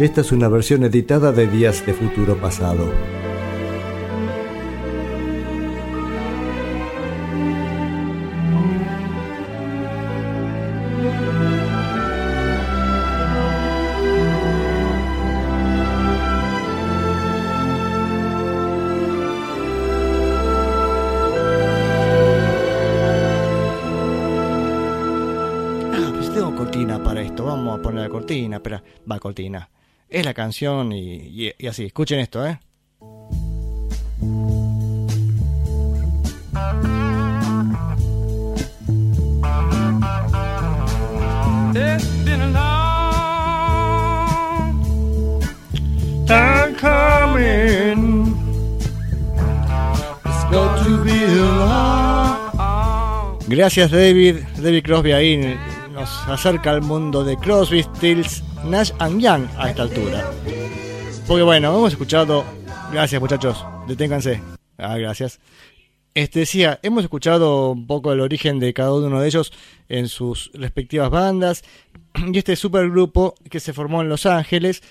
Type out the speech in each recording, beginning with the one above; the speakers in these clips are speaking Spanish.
Esta es una versión editada de Días de Futuro Pasado. Ah, pues cortina para esto. Vamos a poner la cortina. Espera, va cortina. Canción y, y- y así. Escuchen esto, ¿eh? It's been a long time coming. It's got to be a long. Gracias David. David Crosby ahí nos acerca al mundo de Crosby, Stills, Nash and Young a esta altura. Porque bueno, hemos escuchado... Gracias muchachos, deténganse. Ah, gracias. Este decía, hemos escuchado un poco el origen de cada uno de ellos en sus respectivas bandas y este supergrupo que se formó en Los Ángeles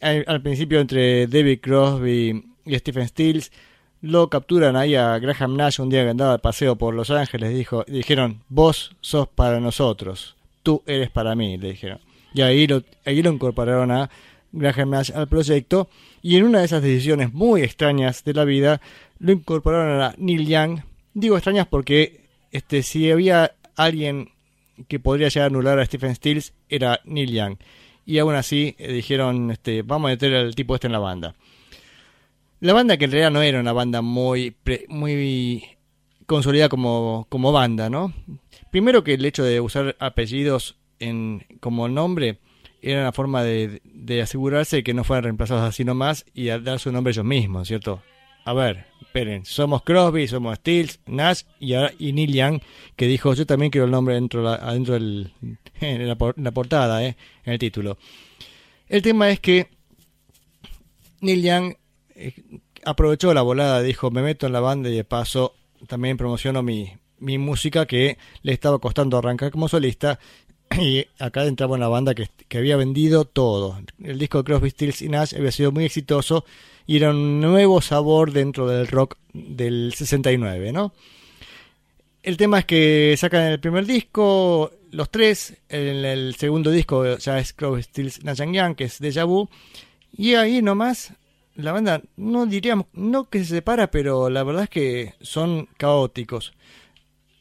al, al principio entre David Crosby y Stephen Stills lo capturan ahí a Graham Nash un día que andaba de paseo por Los Ángeles dijo, dijeron vos sos para nosotros tú eres para mí le dijeron y ahí lo, ahí lo incorporaron a Graham Nash al proyecto y en una de esas decisiones muy extrañas de la vida lo incorporaron a Neil Young. Digo extrañas porque este si había alguien que podría llegar a anular a Stephen Stills era Neil Young. Y aún así eh, dijeron, este, vamos a meter al tipo este en la banda. La banda que en realidad no era una banda muy muy consolidada como, como banda, ¿no? Primero que el hecho de usar apellidos en, como nombre era una forma de, de asegurarse que no fueran reemplazados así nomás y a dar su nombre ellos mismos, ¿cierto? A ver, esperen, somos Crosby, somos Stills, Nash y, ahora- y Neil Young, que dijo, yo también quiero el nombre dentro, la- adentro del, en la portada, ¿eh? en el título. El tema es que Neil Young eh, aprovechó la volada, dijo, me meto en la banda y de paso también promociono mi, mi música que le estaba costando arrancar como solista y acá entraba una banda que, que había vendido todo. El disco de Crosby, Stills y Nash había sido muy exitoso y era un nuevo sabor dentro del rock del 69, ¿no? El tema es que sacan el primer disco, los tres, el, el segundo disco ya es Crosby, Stills, Nash and Young, que es Deja Vu, y ahí nomás la banda, no diríamos, no que se separa, pero la verdad es que son caóticos.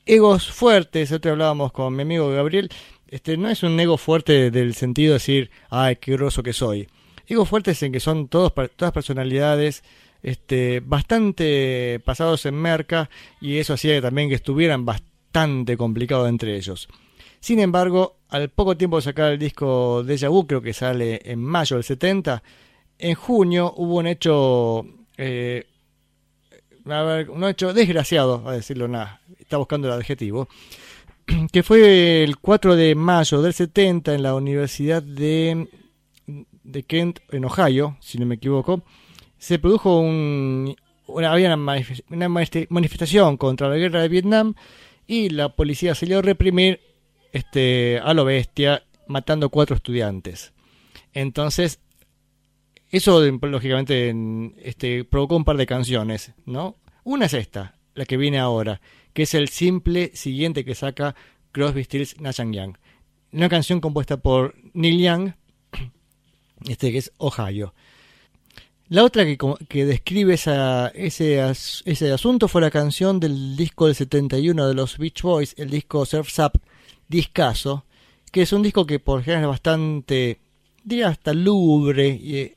Egos fuertes, otro hablábamos con mi amigo Gabriel, este no es un ego fuerte del sentido de decir, ay, qué groso que soy. Egos fuertes en que son todos, todas personalidades este, bastante pasados en merca y eso hacía también que estuvieran bastante complicados entre ellos. Sin embargo, al poco tiempo de sacar el disco Deja Vu, creo que sale en mayo del 70, en junio hubo un hecho, eh, un hecho desgraciado, a decirlo nada, está buscando el adjetivo, que fue el 4 de mayo del 70 en la Universidad de, de Kent, en Ohio, si no me equivoco, se produjo un, una, había una, una manif- manifestación contra la guerra de Vietnam y la policía salió a reprimir este, a lo bestia, matando cuatro estudiantes. Entonces, eso lógicamente en- este, provocó un par de canciones, ¿no? Una es esta, la que viene ahora, que es el simple siguiente que saca Crosby, Stills, Nash Young. Una canción compuesta por Neil Young, este que es Ohio. La otra que, que describe ese, as- ese asunto fue la canción del disco del 71 de los Beach Boys, el disco Surf's Up, discaso, que es un disco que por general es bastante, diría hasta lúgubre y, y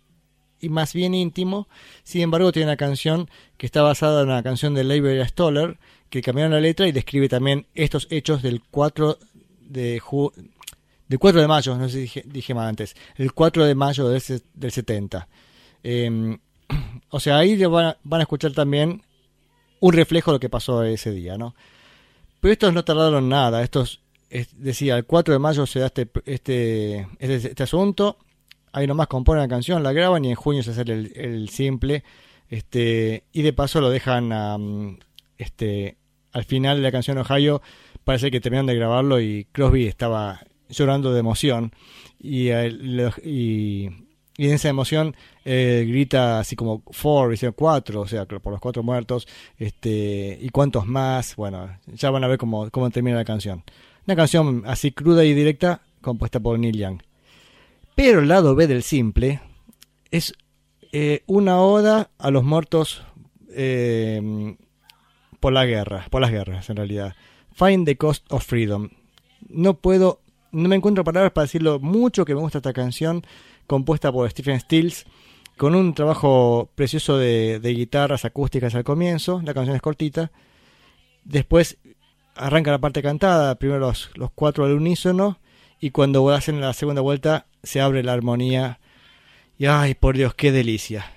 más bien íntimo. Sin embargo, tiene una canción que está basada en una canción de Leiber Stoller, que cambiaron la letra y describe también estos hechos del 4 de ju del 4 de mayo, no sé si dije, dije antes, el 4 de mayo del, se- del 70. Eh, o sea, ahí van a, van a escuchar también un reflejo de lo que pasó ese día, ¿no? Pero estos no tardaron nada, estos, es- decía, el 4 de mayo se da este, este, este, este asunto, ahí nomás componen la canción, la graban y en junio se hace el, simple, este, y de paso lo dejan a, este, al final de la canción Ohio, parece que terminaron de grabarlo y Crosby estaba llorando de emoción y, en esa emoción grita así como four, dice cuatro, o sea, por los cuatro muertos, este, y cuántos más, bueno, ya van a ver cómo, cómo termina la canción. Una canción así cruda y directa, compuesta por Neil Young. Pero el lado B del simple es eh, una oda a los muertos eh, por la guerra, por las guerras en realidad. Find the Cost of Freedom. No puedo, no me encuentro palabras para decirlo mucho que me gusta esta canción compuesta por Stephen Stills con un trabajo precioso de, guitarras acústicas al comienzo. La canción es cortita. Después arranca la parte cantada, primero los, los cuatro al unísono y cuando hacen la segunda vuelta se abre la armonía. Y ay, por Dios, qué delicia.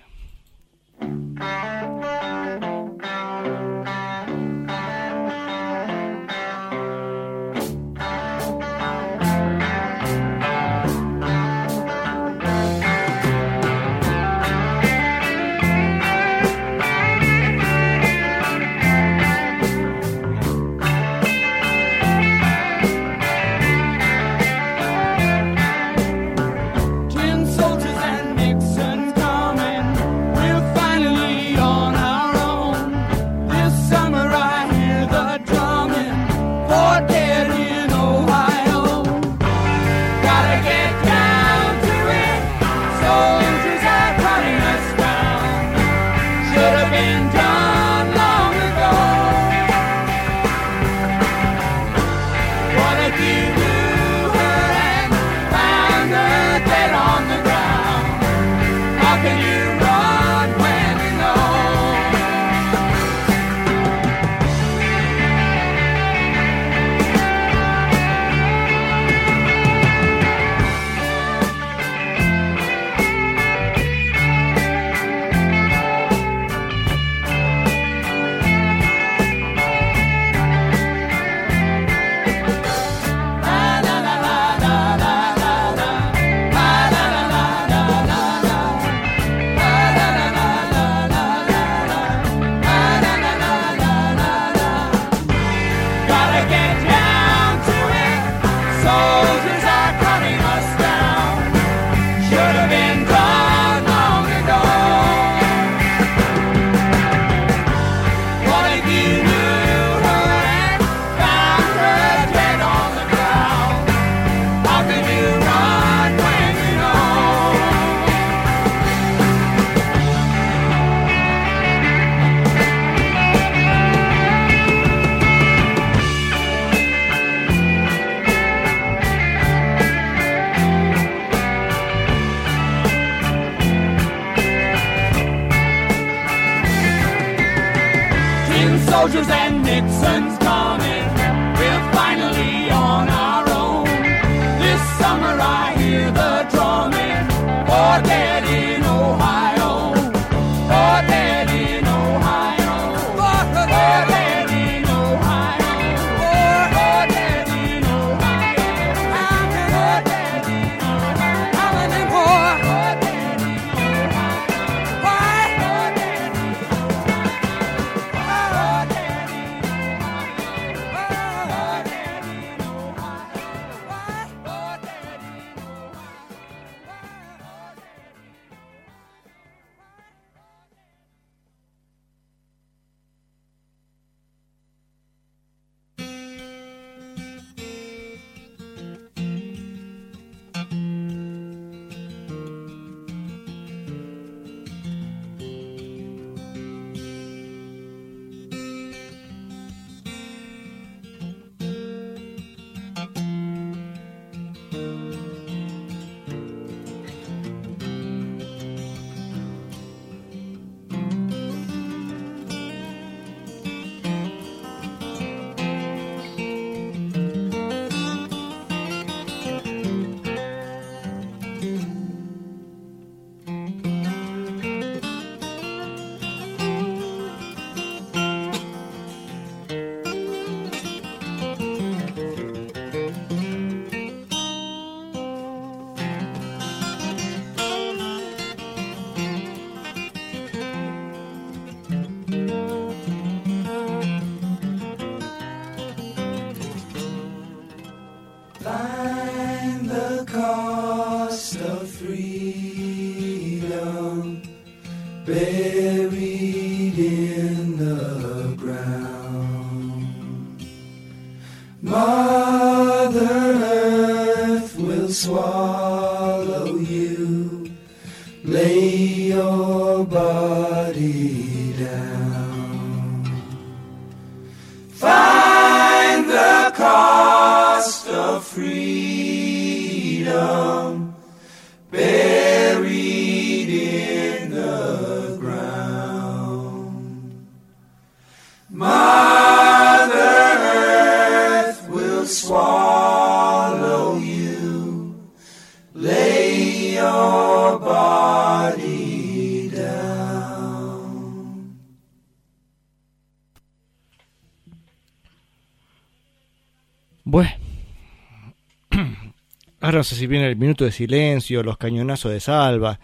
No sé si viene el minuto de silencio, los cañonazos de salva.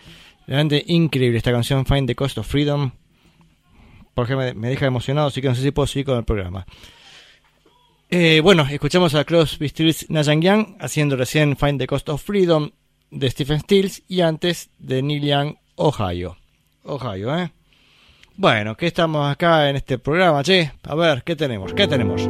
Realmente increíble esta canción, Find the Cost of Freedom. Porque me, deja emocionado, así que no sé si puedo seguir con el programa. Eh, bueno, escuchamos a Crosby, Stills, Nash Young haciendo recién Find the Cost of Freedom de Stephen Stills y antes de Neil Young, Ohio. Ohio, ¿eh? Bueno, ¿qué estamos acá en este programa, che? A ver, ¿qué tenemos? ¿Qué tenemos?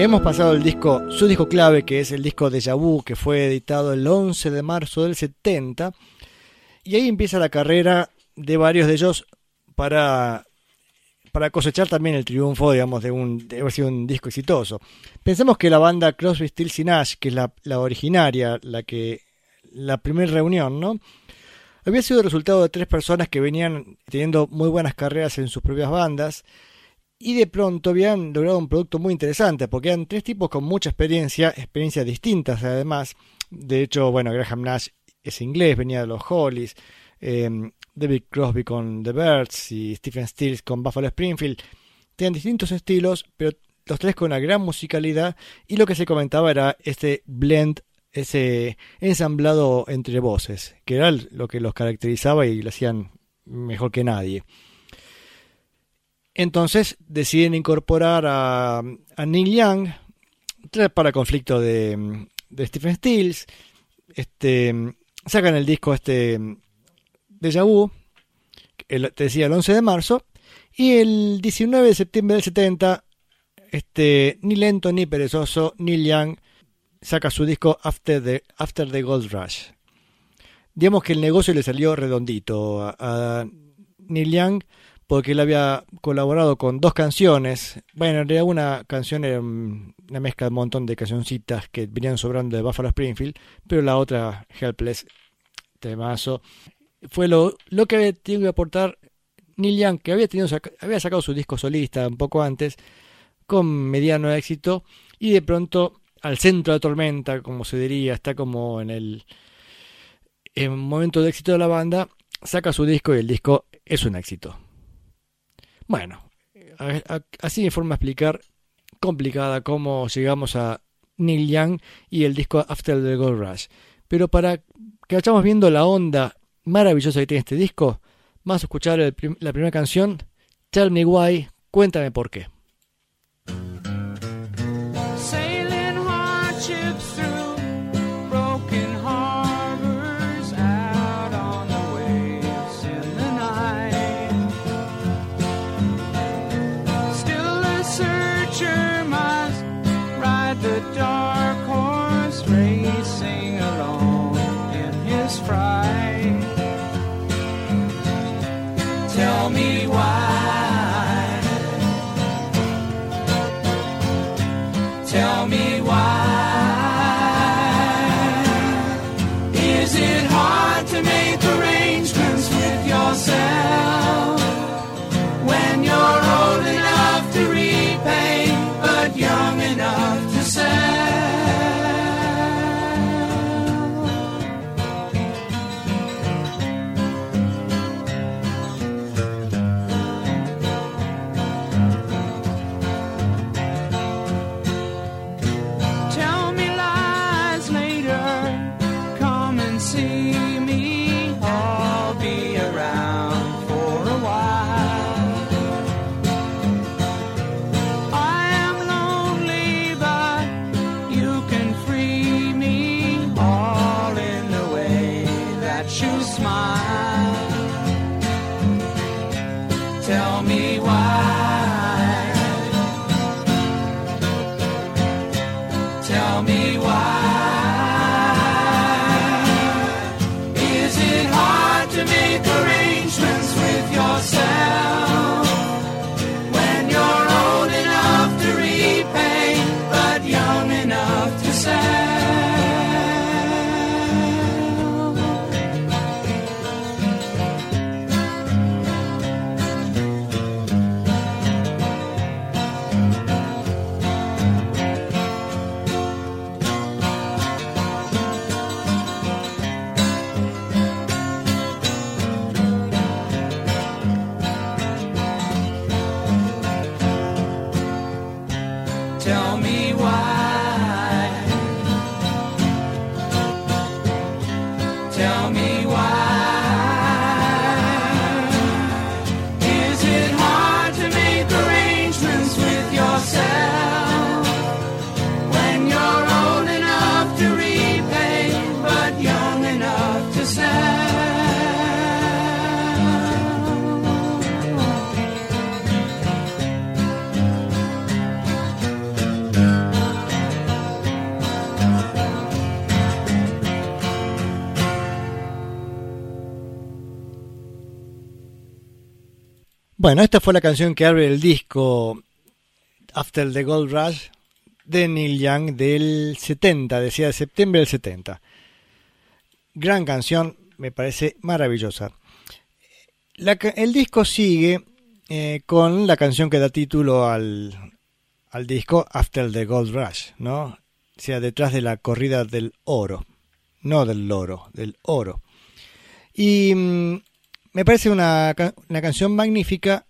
Hemos pasado el disco, su disco clave, que es el disco de Vu, que fue editado el 11 de marzo del 70. Y ahí empieza la carrera de varios de ellos para, para cosechar también el triunfo, digamos, de, un, de sido un disco exitoso. Pensemos que la banda Crosby, Stills y Nash, que es la, la originaria, la que la primera reunión, ¿no? Había sido el resultado de tres personas que venían teniendo muy buenas carreras en sus propias bandas y de pronto habían logrado un producto muy interesante, porque eran tres tipos con mucha experiencia, experiencias distintas además. De hecho, bueno, Graham Nash es inglés, venía de los Hollies, eh, David Crosby con The Birds y Stephen Stills con Buffalo Springfield. Tenían distintos estilos, pero los tres con una gran musicalidad y lo que se comentaba era este blend, ese ensamblado entre voces, que era lo que los caracterizaba y lo hacían mejor que nadie. Entonces deciden incorporar a, a Neil Young para conflicto de, Stephen Stills. Este, sacan el disco este de Vu, el, te decía el 11 de marzo, y el 19 de septiembre del 70, este, ni lento ni perezoso, Neil Young saca su disco After the, After the Gold Rush. Digamos que el negocio le salió redondito a Neil Young porque él había colaborado con dos canciones. Bueno, en realidad una canción era una mezcla de un montón de cancioncitas que venían sobrando de Buffalo Springfield, pero la otra, Helpless, temazo, fue lo, que había tenido que aportar Neil Young, que había, tenido, había sacado su disco solista un poco antes, con mediano éxito, y de pronto al centro de la tormenta, como se diría, está como en el en momento de éxito de la banda, saca su disco y el disco es un éxito. Bueno, así de forma explicar complicada cómo llegamos a Neil Young y el disco After the Gold Rush. Pero para que vayamos viendo la onda maravillosa que tiene este disco, vamos a escuchar el, la primera canción, Tell Me Why, cuéntame por qué. Bueno, esta fue la canción que abre el disco After the Gold Rush de Neil Young del 70, decía de septiembre del 70. Gran canción, me parece maravillosa. el disco sigue eh, con la canción que da título al, al disco After the Gold Rush, ¿no? O sea, detrás de la corrida del oro, no del loro, del oro. Y mm, me parece una, canción magnífica,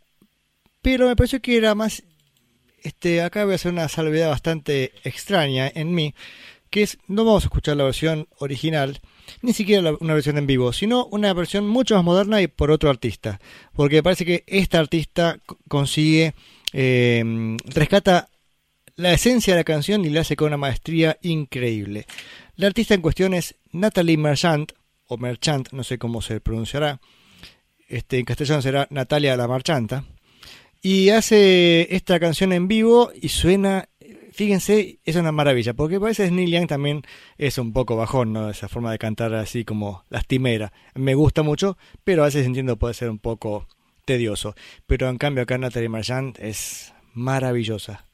pero me pareció que era más... Este, acá voy a hacer una salvedad bastante extraña en mí, que es, no vamos a escuchar la versión original, ni siquiera una versión en vivo, sino una versión mucho más moderna y por otro artista, porque me parece que esta artista consigue, eh, rescata la esencia de la canción y la hace con una maestría increíble. La artista en cuestión es Natalie Merchant, o Merchant, no sé cómo se pronunciará, este, en castellano será Natalia la Marchanta, y hace esta canción en vivo y suena, fíjense, es una maravilla, porque a veces Neil Young también es un poco bajón, ¿no? Esa forma de cantar así como lastimera. Me gusta mucho, pero a veces entiendo puede ser un poco tedioso. Pero en cambio acá Natalie Marchant es maravillosa.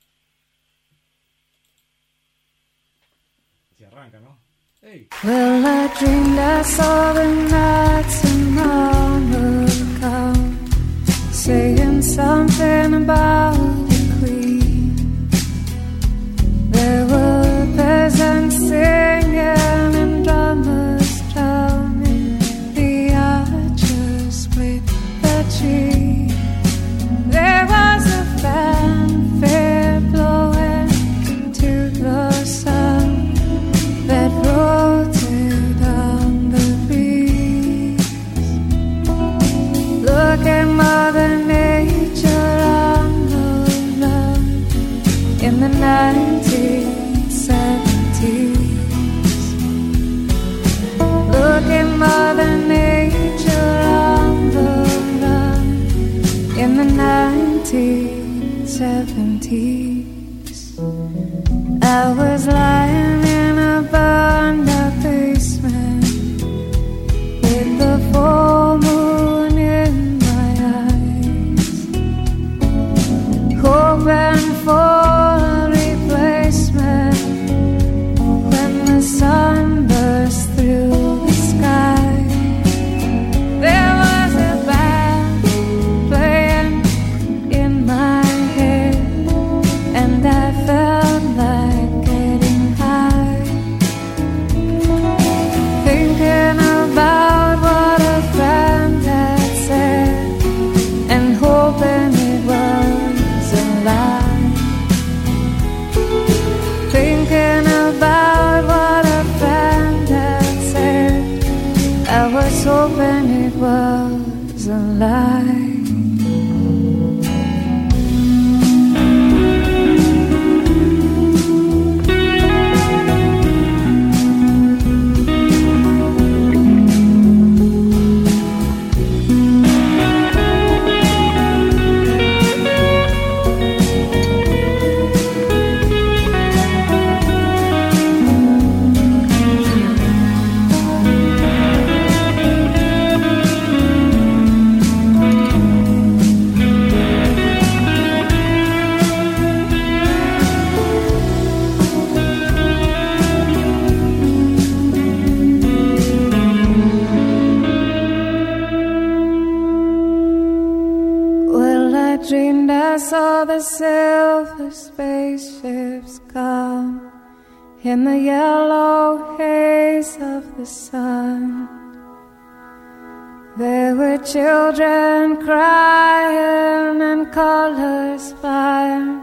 Well, I dreamed I saw the knights in armor come, saying something about the queen. There were peasants singing I dreamed I saw the silver spaceships come in the yellow haze of the sun. There were children crying and colors flying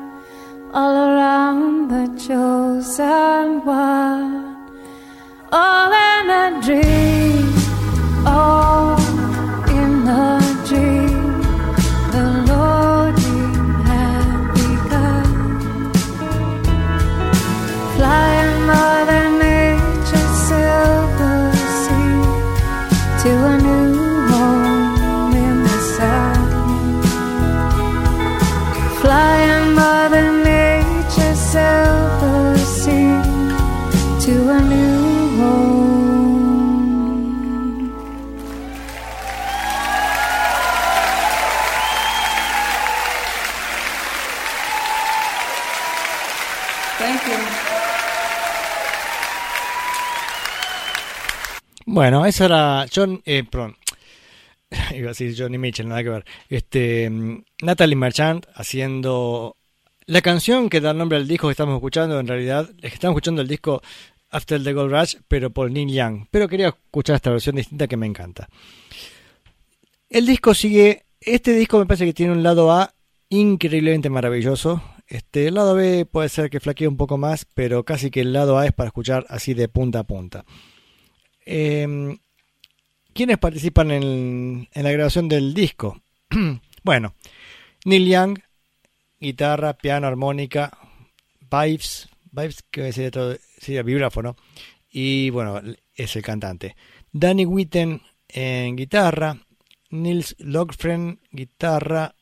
all around the chosen one. All in a dream, all Bueno, eso era John, eh, perdón, iba a decir Johnny Mitchell, nada que ver. Este, Natalie Merchant haciendo la canción que da nombre al disco que estamos escuchando, en realidad, es que estamos escuchando el disco After the Gold Rush, pero por Neil Young. Pero quería escuchar esta versión distinta que me encanta. El disco sigue, este disco me parece que tiene un lado A increíblemente maravilloso. Este, el lado B puede ser que flaquee un poco más, pero casi que el lado A es para escuchar así de punta a punta. Eh, ¿Quiénes participan en, la grabación del disco? bueno, Neil Young, guitarra, piano, armónica, vibes, vibes que sería, sería vibráfono, y bueno, es el cantante. Danny Witten en guitarra, Nils Logfren, guitarra.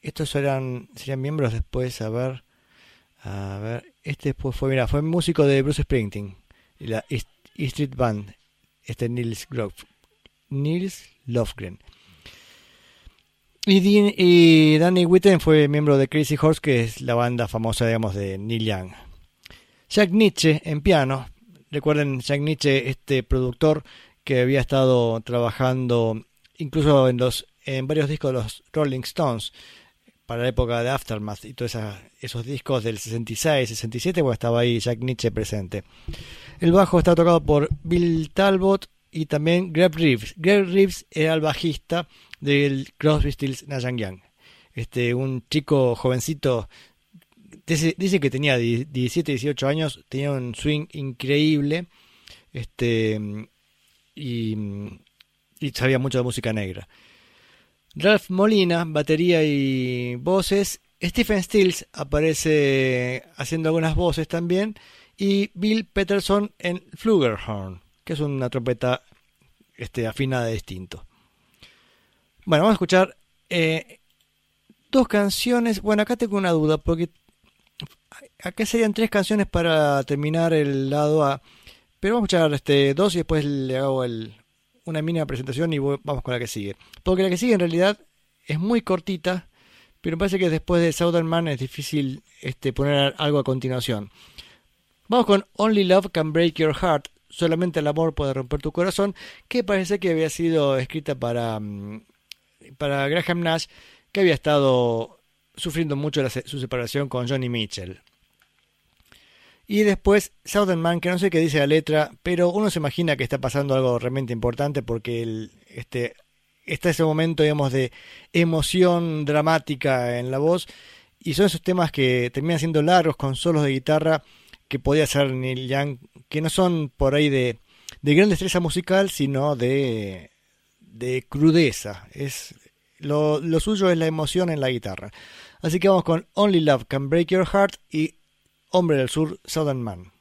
Estos eran, serían miembros después, a ver. A ver, este después fue, mira, fue músico de Bruce Springsteen, la East, Street Band, este Nils, Grove, Nils Lofgren. Y, Danny Witten fue miembro de Crazy Horse, que es la banda famosa, digamos, de Neil Young. Jack Nietzsche en piano. Recuerden, Jack Nietzsche, este productor que había estado trabajando incluso en, los, en varios discos de los Rolling Stones para la época de Aftermath y todos esos discos del 66, 67, pues estaba ahí Jack Nietzsche presente. El bajo está tocado por Bill Talbot y también Greg Reeves. Greg Reeves era el bajista del Crosby, Stills, Nash Young. Este, un chico jovencito, dice, que tenía 17, 18 años, tenía un swing increíble este, y, y sabía mucho de música negra. Ralph Molina, batería y voces. Stephen Stills aparece haciendo algunas voces también. Y Bill Peterson en Flugelhorn que es una trompeta este, afinada de distinto. Bueno, vamos a escuchar eh, dos canciones. Bueno, acá tengo una duda, porque acá serían tres canciones para terminar el lado A. Pero vamos a escuchar este, dos y después le hago una mínima presentación y vamos con la que sigue. Porque la que sigue en realidad es muy cortita, pero me parece que después de Southern Man es difícil este, poner algo a continuación. Vamos con Only Love Can Break Your Heart Solamente el amor puede romper tu corazón, que parece que había sido escrita para, mm, para Graham Nash, que había estado sufriendo mucho su separación con Johnny Mitchell. Y después Southern Man, que no sé qué dice la letra, pero uno se imagina que está pasando algo realmente importante porque el, este, está ese momento, digamos, de emoción dramática en la voz. Y son esos temas que terminan siendo largos con solos de guitarra que podía ser Neil Young, que no son por ahí de, de gran destreza musical, sino de, de crudeza. Es, lo, lo suyo es la emoción en la guitarra. Así que vamos con Only Love Can Break Your Heart y Hombre del Sur, Southern Man.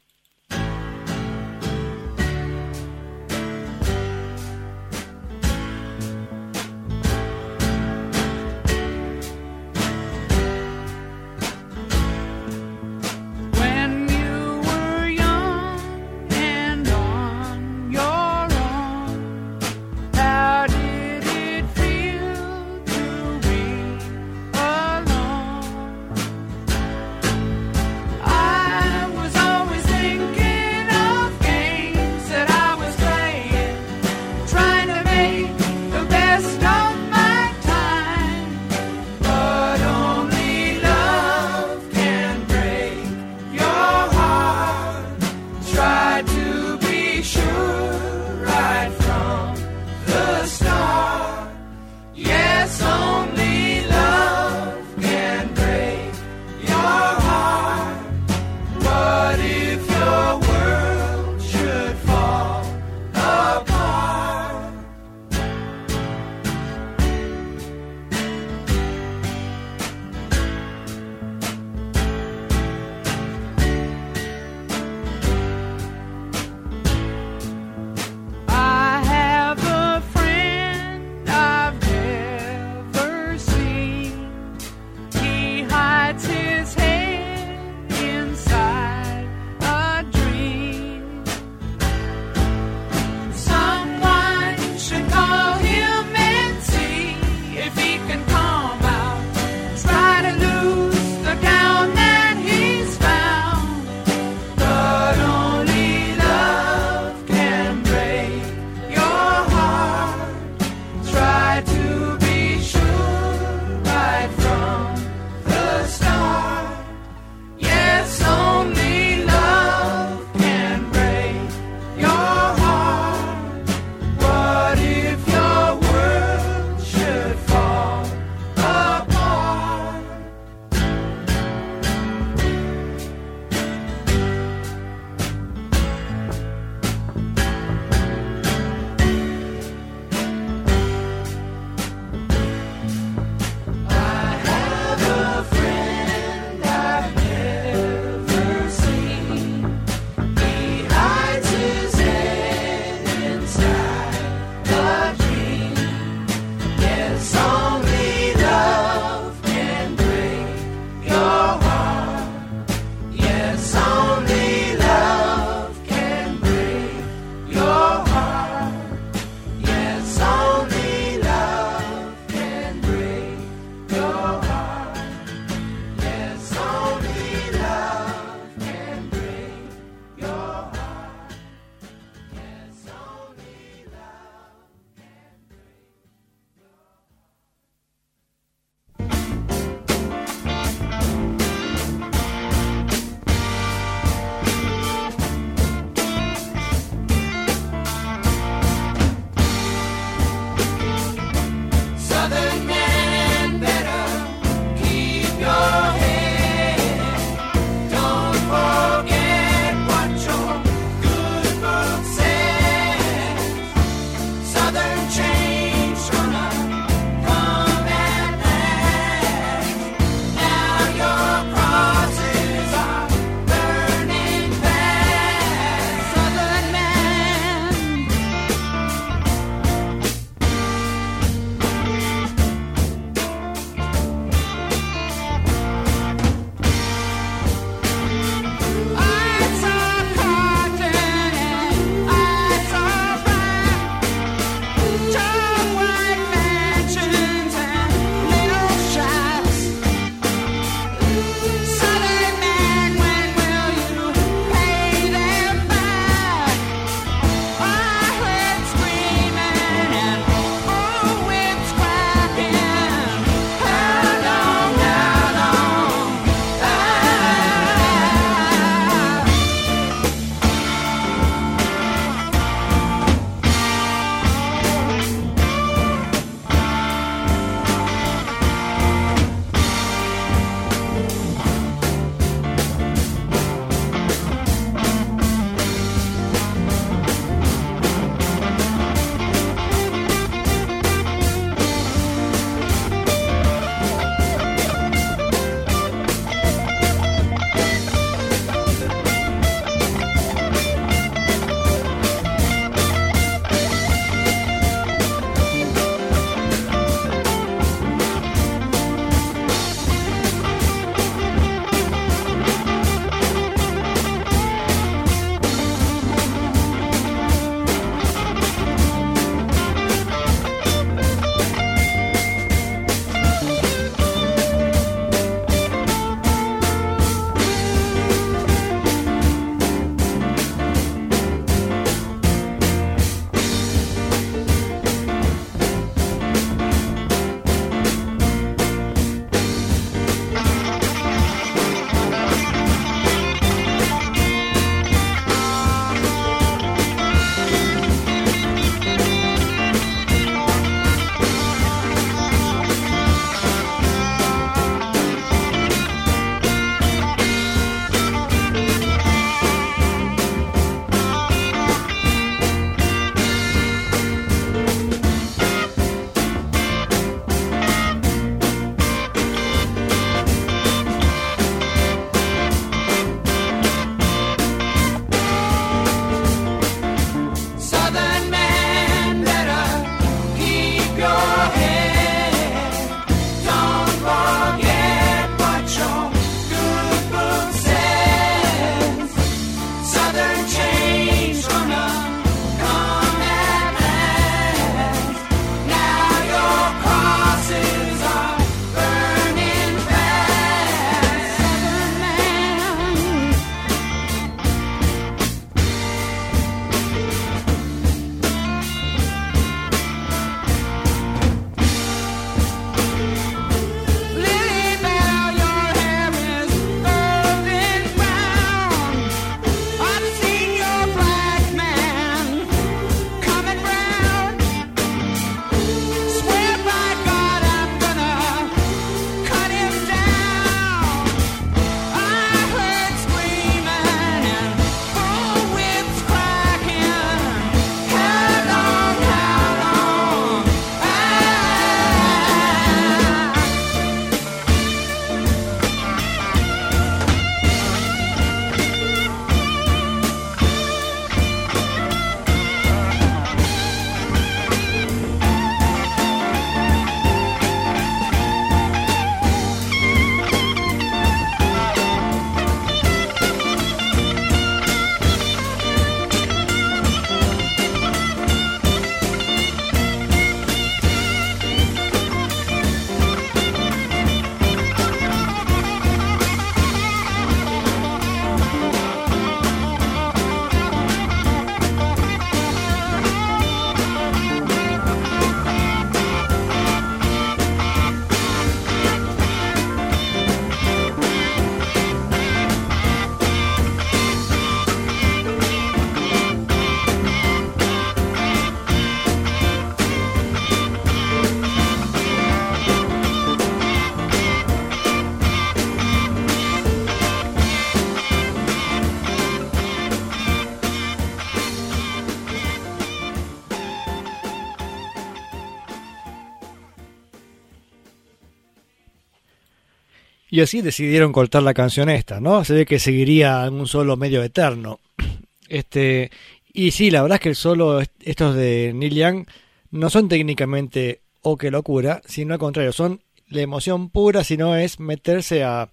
Y así decidieron cortar la canción esta, ¿no? Se ve que seguiría en un solo medio eterno. Este, y sí, la verdad es que el solo, estos de Neil Young, no son técnicamente o qué locura, sino al contrario, son la emoción pura, sino es meterse a,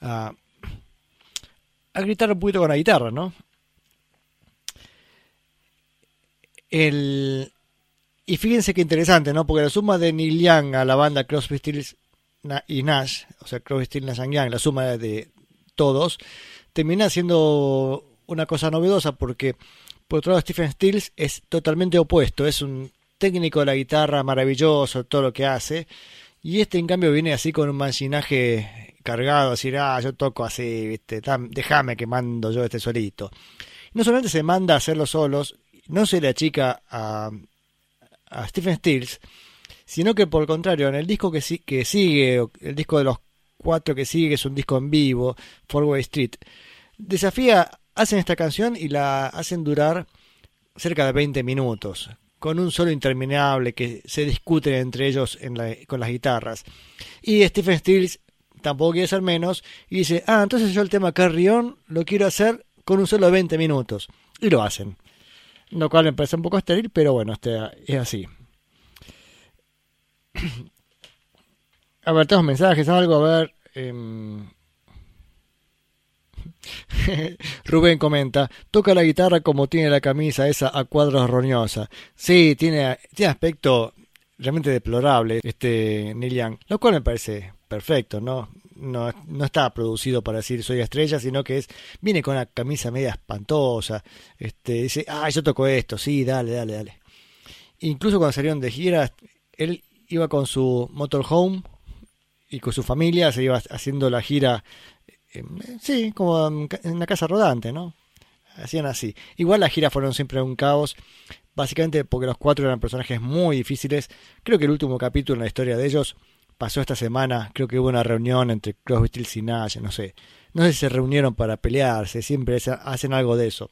a, a gritar un poquito con la guitarra, ¿no? El, y fíjense qué interesante, ¿no? Porque la suma de Neil Young a la banda Crosby, Stills y Nash, o sea, Crosby, Stills, Nash Young, la suma de todos, termina siendo una cosa novedosa porque, por otro lado, Stephen Stills es totalmente opuesto, es un técnico de la guitarra maravilloso, todo lo que hace, y este en cambio viene así con un machinaje cargado, decir, ah, yo toco así, ¿viste? déjame que mando yo este solito. No solamente se manda a hacerlo solos, no se le achica a, a Stephen Stills, sino que por el contrario, en el disco que, que sigue, el disco de los cuatro que sigue, es un disco en vivo, Four Way Street, desafía, hacen esta canción y la hacen durar cerca de 20 minutos, con un solo interminable que se discute entre ellos en con las guitarras. Y Stephen Stills tampoco quiere ser menos y dice, ah, entonces yo el tema Carry On lo quiero hacer con un solo 20 minutos. Y lo hacen lo cual me parece un poco estéril, pero bueno, este, es así. A ver, tenemos mensajes, algo, a ver. Em, Rubén comenta, toca la guitarra como tiene la camisa esa a cuadros roñosa. Sí, tiene, tiene aspecto realmente deplorable este Neil Young, lo cual me parece perfecto, ¿no? no, no está producido para decir soy estrella, sino que es viene con una camisa media espantosa, este, dice, ah, yo toco esto, sí, dale, dale, dale. Incluso cuando salieron de gira, él iba con su motorhome y con su familia, se iba haciendo la gira, sí, como en una casa rodante, ¿no? Hacían así. Igual las giras fueron siempre un caos, básicamente porque los cuatro eran personajes muy difíciles. Creo que el último capítulo en la historia de ellos pasó esta semana, creo que hubo una reunión entre Crosby, Stills y Nash, no sé. No sé si se reunieron para pelearse, siempre hacen algo de eso.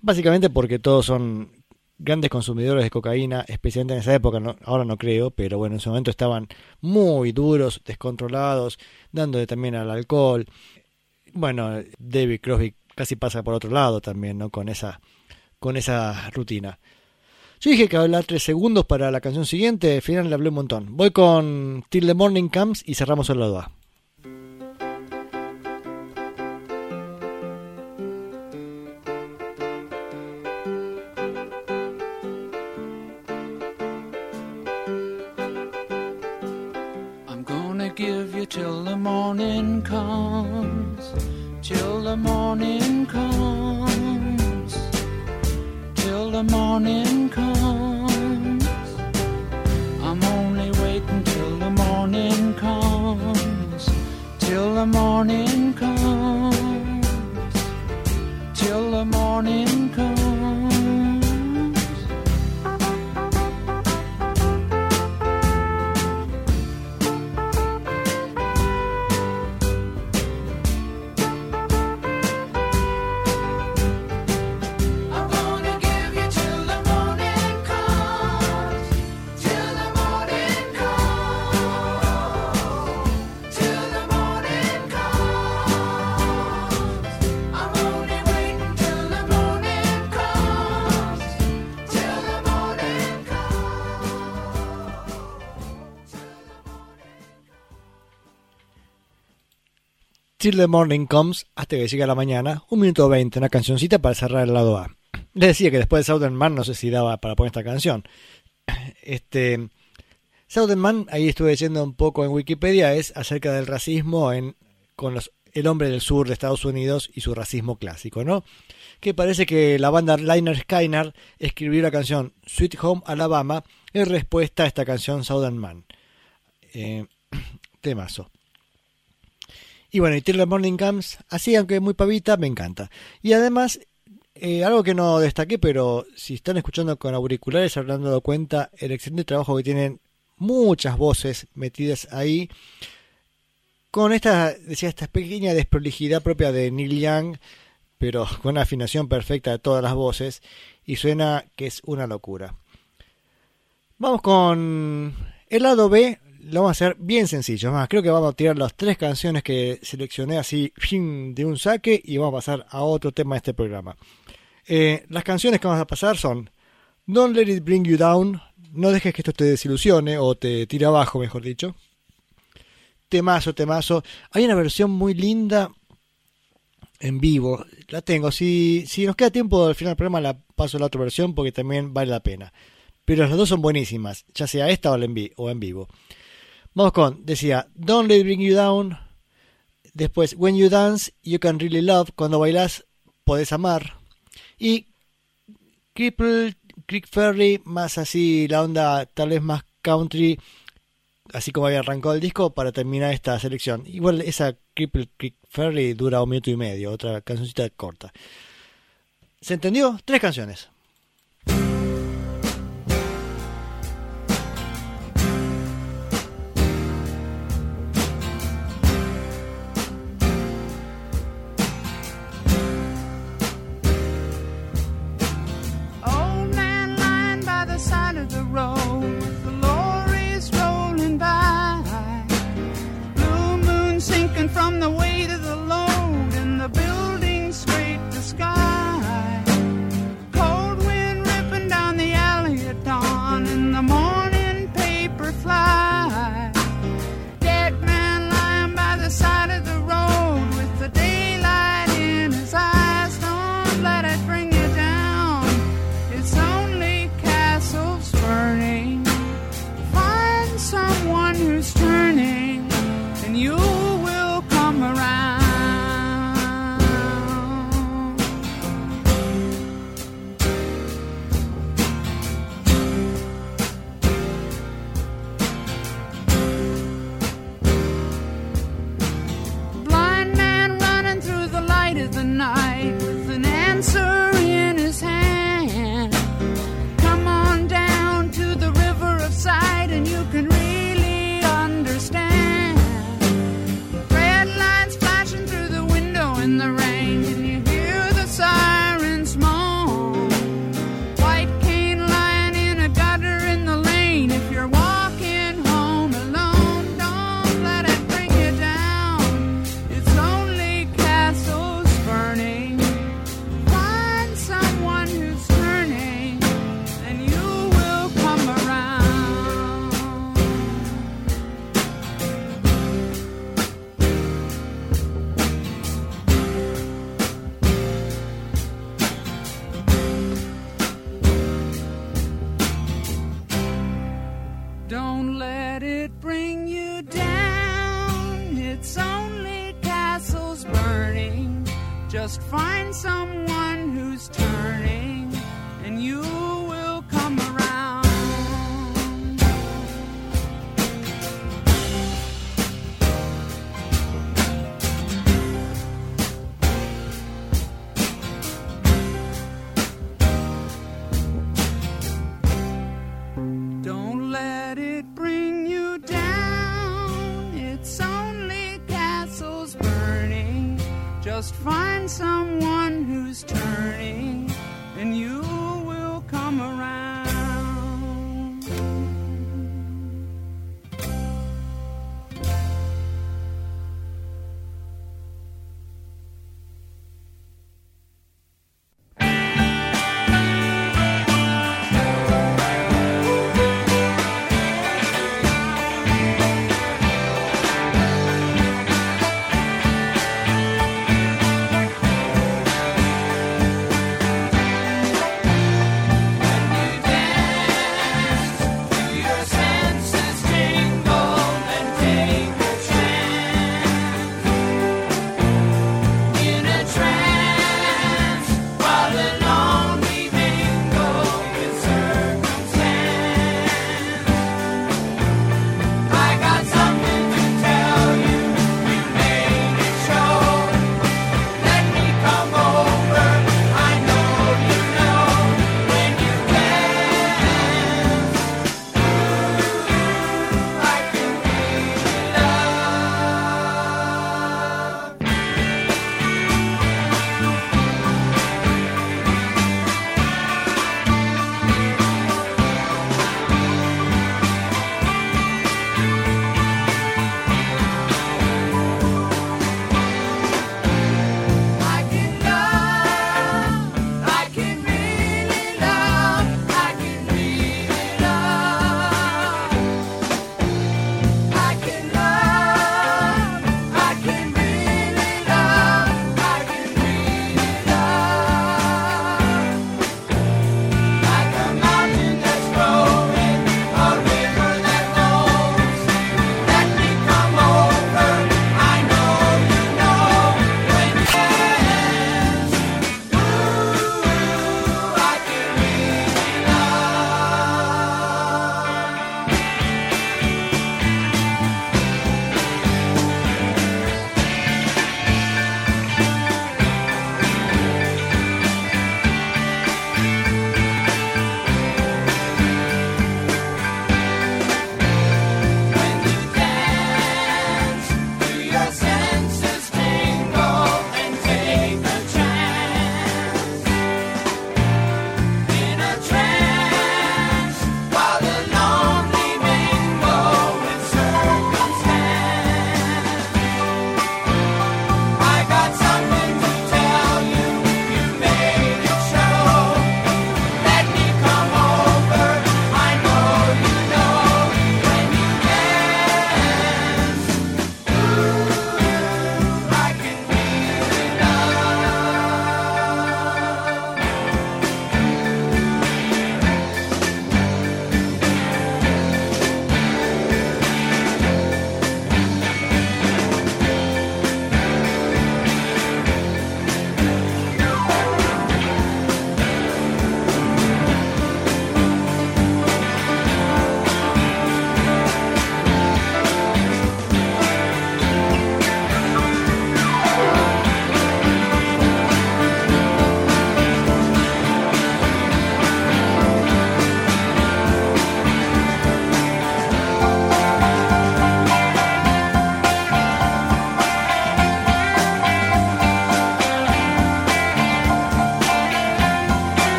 Básicamente porque todos son grandes consumidores de cocaína, especialmente en esa época, ahora no creo, pero bueno, en ese momento estaban muy duros, descontrolados, dándole también al alcohol. Bueno, David Crosby casi pasa por otro lado también, ¿no? Con esa, con esa rutina. Yo dije que hablar tres segundos para la canción siguiente, al final le hablé un montón. Voy con Till the Morning Comes y cerramos el lado A. morning comes, till the morning comes, till the morning comes. I'm only waiting till the morning comes, till the morning comes. Till the Morning Comes, hasta que llegue la mañana, un minuto veinte, una cancioncita para cerrar el lado A. Les decía que después de Southern Man no sé si daba para poner esta canción. Este, Southern Man, ahí estuve leyendo un poco en Wikipedia, es acerca del racismo en, con los, el hombre del sur de Estados Unidos y su racismo clásico, ¿no? Que parece que la banda Liner Skyner escribió la canción Sweet Home Alabama en respuesta a esta canción Southern Man. Eh, temazo. Y bueno, y Till Morning Comes, así aunque muy pavita, me encanta. Y además, eh, algo que no destaqué, pero si están escuchando con auriculares habrán dado cuenta el excelente trabajo que tienen muchas voces metidas ahí. Con esta, decía, esta pequeña desprolijidad propia de Neil Young, pero con una afinación perfecta de todas las voces, y suena que es una locura. Vamos con el lado B, lo vamos a hacer bien sencillo. Más, creo que vamos a tirar las tres canciones que seleccioné así de un saque y vamos a pasar a otro tema de este programa. Eh, las canciones que vamos a pasar son Don't Let It Bring You Down, no dejes que esto te desilusione o te tire abajo, mejor dicho. Temazo, temazo. Hay una versión muy linda en vivo. La tengo. Si, si nos queda tiempo al final del programa, la paso a la otra versión porque también vale la pena. Pero las dos son buenísimas, ya sea esta o en vivo. Vamos con, decía, Don't Let It Bring You Down. Después, When You Dance, You Can Really Love. Cuando bailas, podés amar. Y Cripple Creek Ferry, más así la onda tal vez más country, así como había arrancado el disco, para terminar esta selección. Igual esa Cripple Creek Ferry dura un minuto y medio, otra cancioncita corta. ¿Se entendió? Tres canciones.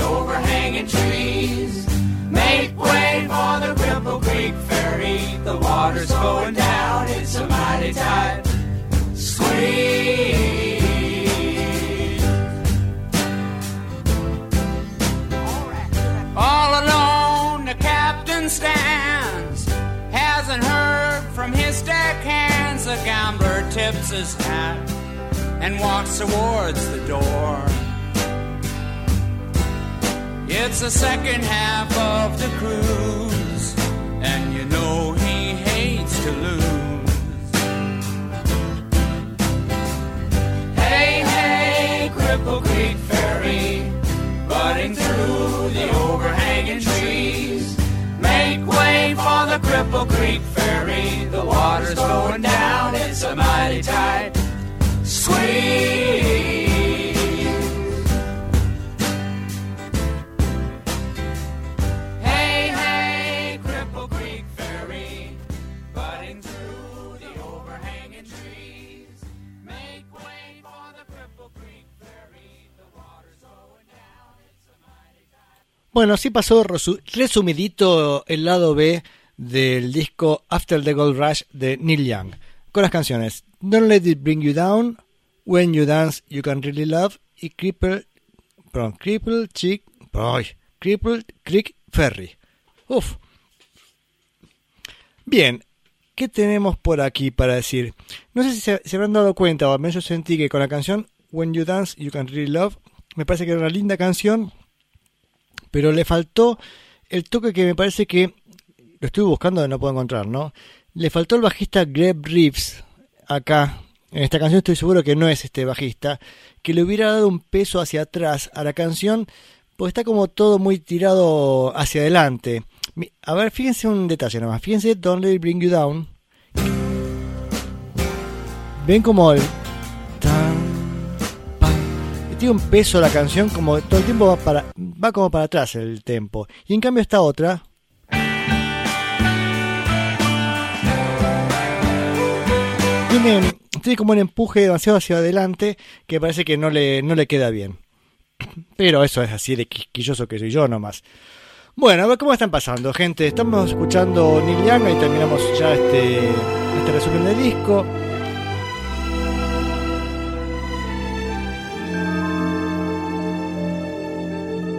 Overhanging trees. Make way for the Cripple Creek ferry. The water's going down, it's a mighty tight squeeze. All alone, the captain stands. Hasn't heard from his deckhands. The gambler tips his hat and walks towards the door. It's the second half of the cruise, and you know he hates to lose. Hey, hey, Cripple Creek Ferry, butting through the overhanging trees. Make way for the Cripple Creek Ferry. The water's going down, it's a mighty tight squeeze. Bueno, así pasó resu- resumidito el lado B del disco After the Gold Rush de Neil Young, con las canciones Don't Let It Bring You Down, When You Dance You Can Really Love y Cripple, perdón, Cripple Chick, ay, Cripple Creek Ferry. Uf. Bien, ¿qué tenemos por aquí para decir? No sé si se, se habrán dado cuenta, o al menos yo sentí que con la canción When You Dance You Can Really Love, me parece que era una linda canción, pero le faltó el toque que me parece que lo estuve buscando y no puedo encontrar, ¿no? Le faltó el bajista Greg Reeves acá. En esta canción estoy seguro que no es este bajista, que le hubiera dado un peso hacia atrás a la canción, porque está como todo muy tirado hacia adelante. A ver, fíjense un detalle nomás. Fíjense Don't Let It Bring You Down. Ven como. Tiene un peso la canción como todo el tiempo va para va como para atrás el tempo. Y en cambio esta otra tiene, tiene como un empuje demasiado hacia adelante que parece que no le, no le queda bien. Pero eso es así de quisquilloso que soy yo nomás. Bueno, a ver cómo están pasando, gente. Estamos escuchando Neil Young y terminamos ya este, este resumen del disco.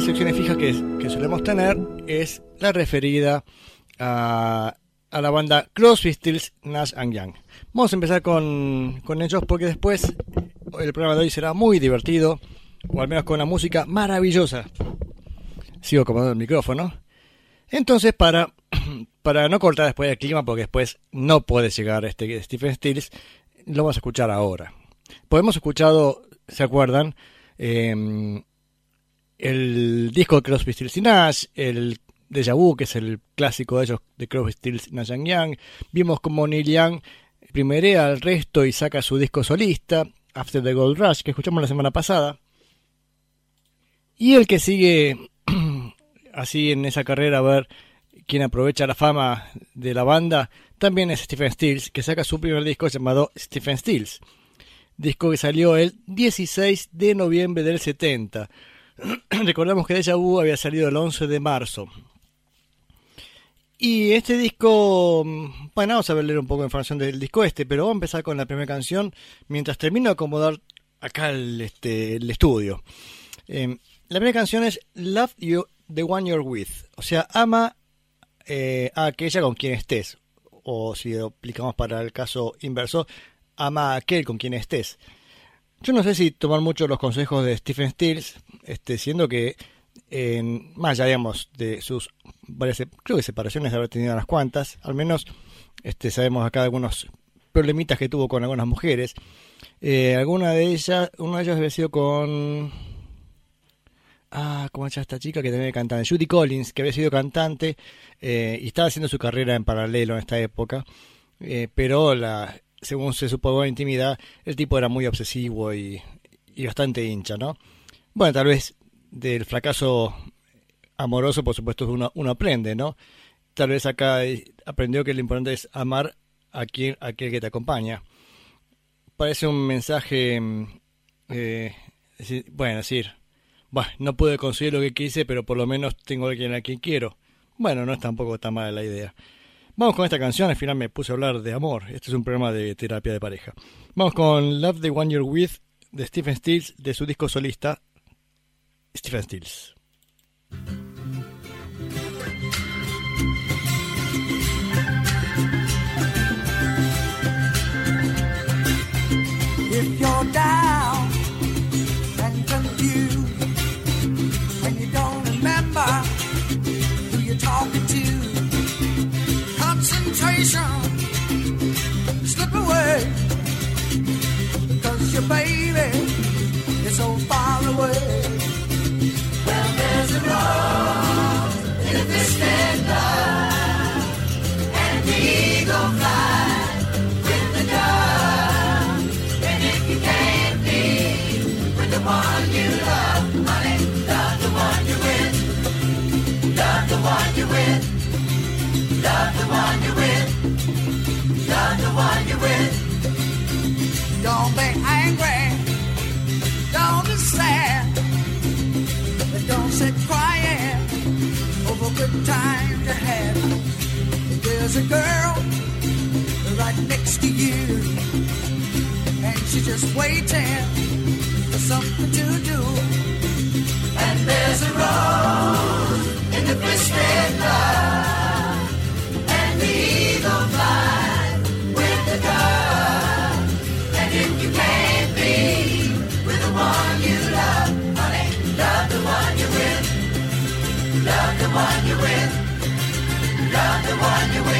De secciones fijas que, que solemos tener es la referida a, la banda Crosby, Stills, Nash and Young. Vamos a empezar con, ellos porque después el programa de hoy será muy divertido, o al menos con una música maravillosa. Sigo acomodando el micrófono. Entonces, para, para no cortar después el clima, porque después no puede llegar este Stephen Stills, lo vamos a escuchar ahora. Pues hemos escuchado, ¿se acuerdan? Eh, el disco de Crosby, Stills y Nash, el Deja Vu, que es el clásico de ellos de Crosby, Stills, Nash and Young. Vimos como Neil Young primerea al resto y saca su disco solista, After the Gold Rush, que escuchamos la semana pasada. Y el que sigue así en esa carrera a ver quién aprovecha la fama de la banda, también es Stephen Stills, que saca su primer disco llamado Stephen Stills. Disco que salió el 16 de noviembre del 70. Recordamos que Deja Vu había salido el 11 de marzo. Y este disco, bueno, vamos a ver leer un poco de información del disco este, pero vamos a empezar con la primera canción mientras termino de acomodar acá el, este, el estudio. Eh, la primera canción es Love You, the One You're With. O sea, ama eh, a aquella con quien estés. O si lo aplicamos para el caso inverso, ama a aquel con quien estés. Yo no sé si tomar mucho los consejos de Stephen Stills, este, siendo que, en, más allá, digamos, de sus varias, creo que separaciones de haber tenido unas cuantas, al menos este, sabemos acá algunos problemitas que tuvo con algunas mujeres. Eh, alguna de ellas, uno de ellos había sido con Ah, ¿cómo se esta chica que también cantante? Judy Collins, que había sido cantante eh, y estaba haciendo su carrera en paralelo en esta época. eh, pero la, según se supo en intimidad, el tipo era muy obsesivo y, y bastante hincha, ¿no? Bueno, tal vez del fracaso amoroso, por supuesto, uno, uno aprende, ¿no? Tal vez acá eh, aprendió que lo importante es amar a quien, a aquel que te acompaña. Parece un mensaje, mm, eh, bueno, decir, "Bah, no pude conseguir lo que quise, pero por lo menos tengo a alguien a quien quiero. Bueno, no es tampoco tan mala la idea. Vamos con esta canción, al final me puse a hablar de amor. Este es un programa de terapia de pareja. Vamos con Love the One You're With de Stephen Stills, de su disco solista, Stephen Stills. If you're down and confused and you don't remember who you're talking to, concentration slip away because your baby is so far away. Distant love, and the eagle with the dove. And if you can't be with the one you love, honey, love the one you're with. Love the one you're with. Love the one you're with. Don't be angry. Don't be sad. But don't sit crying good times you had. There's a girl right next to you and she's just waiting for something to do. And there's a rose in the twisted love, one you're with. Love the one you're with.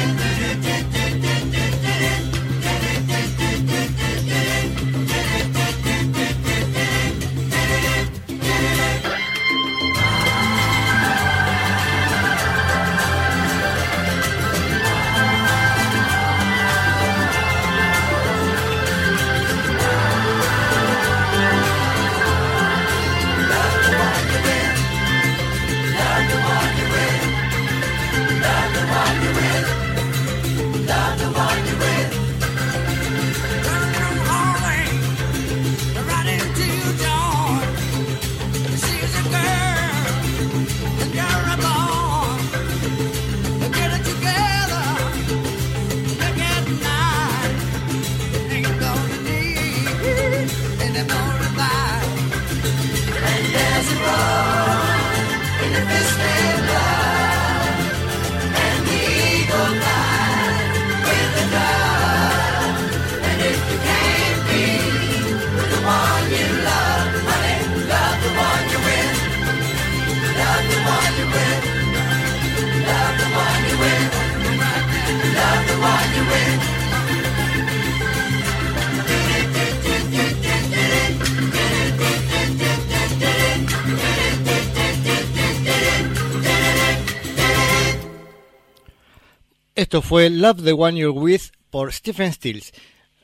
Esto fue Love the One You're With por Stephen Stills.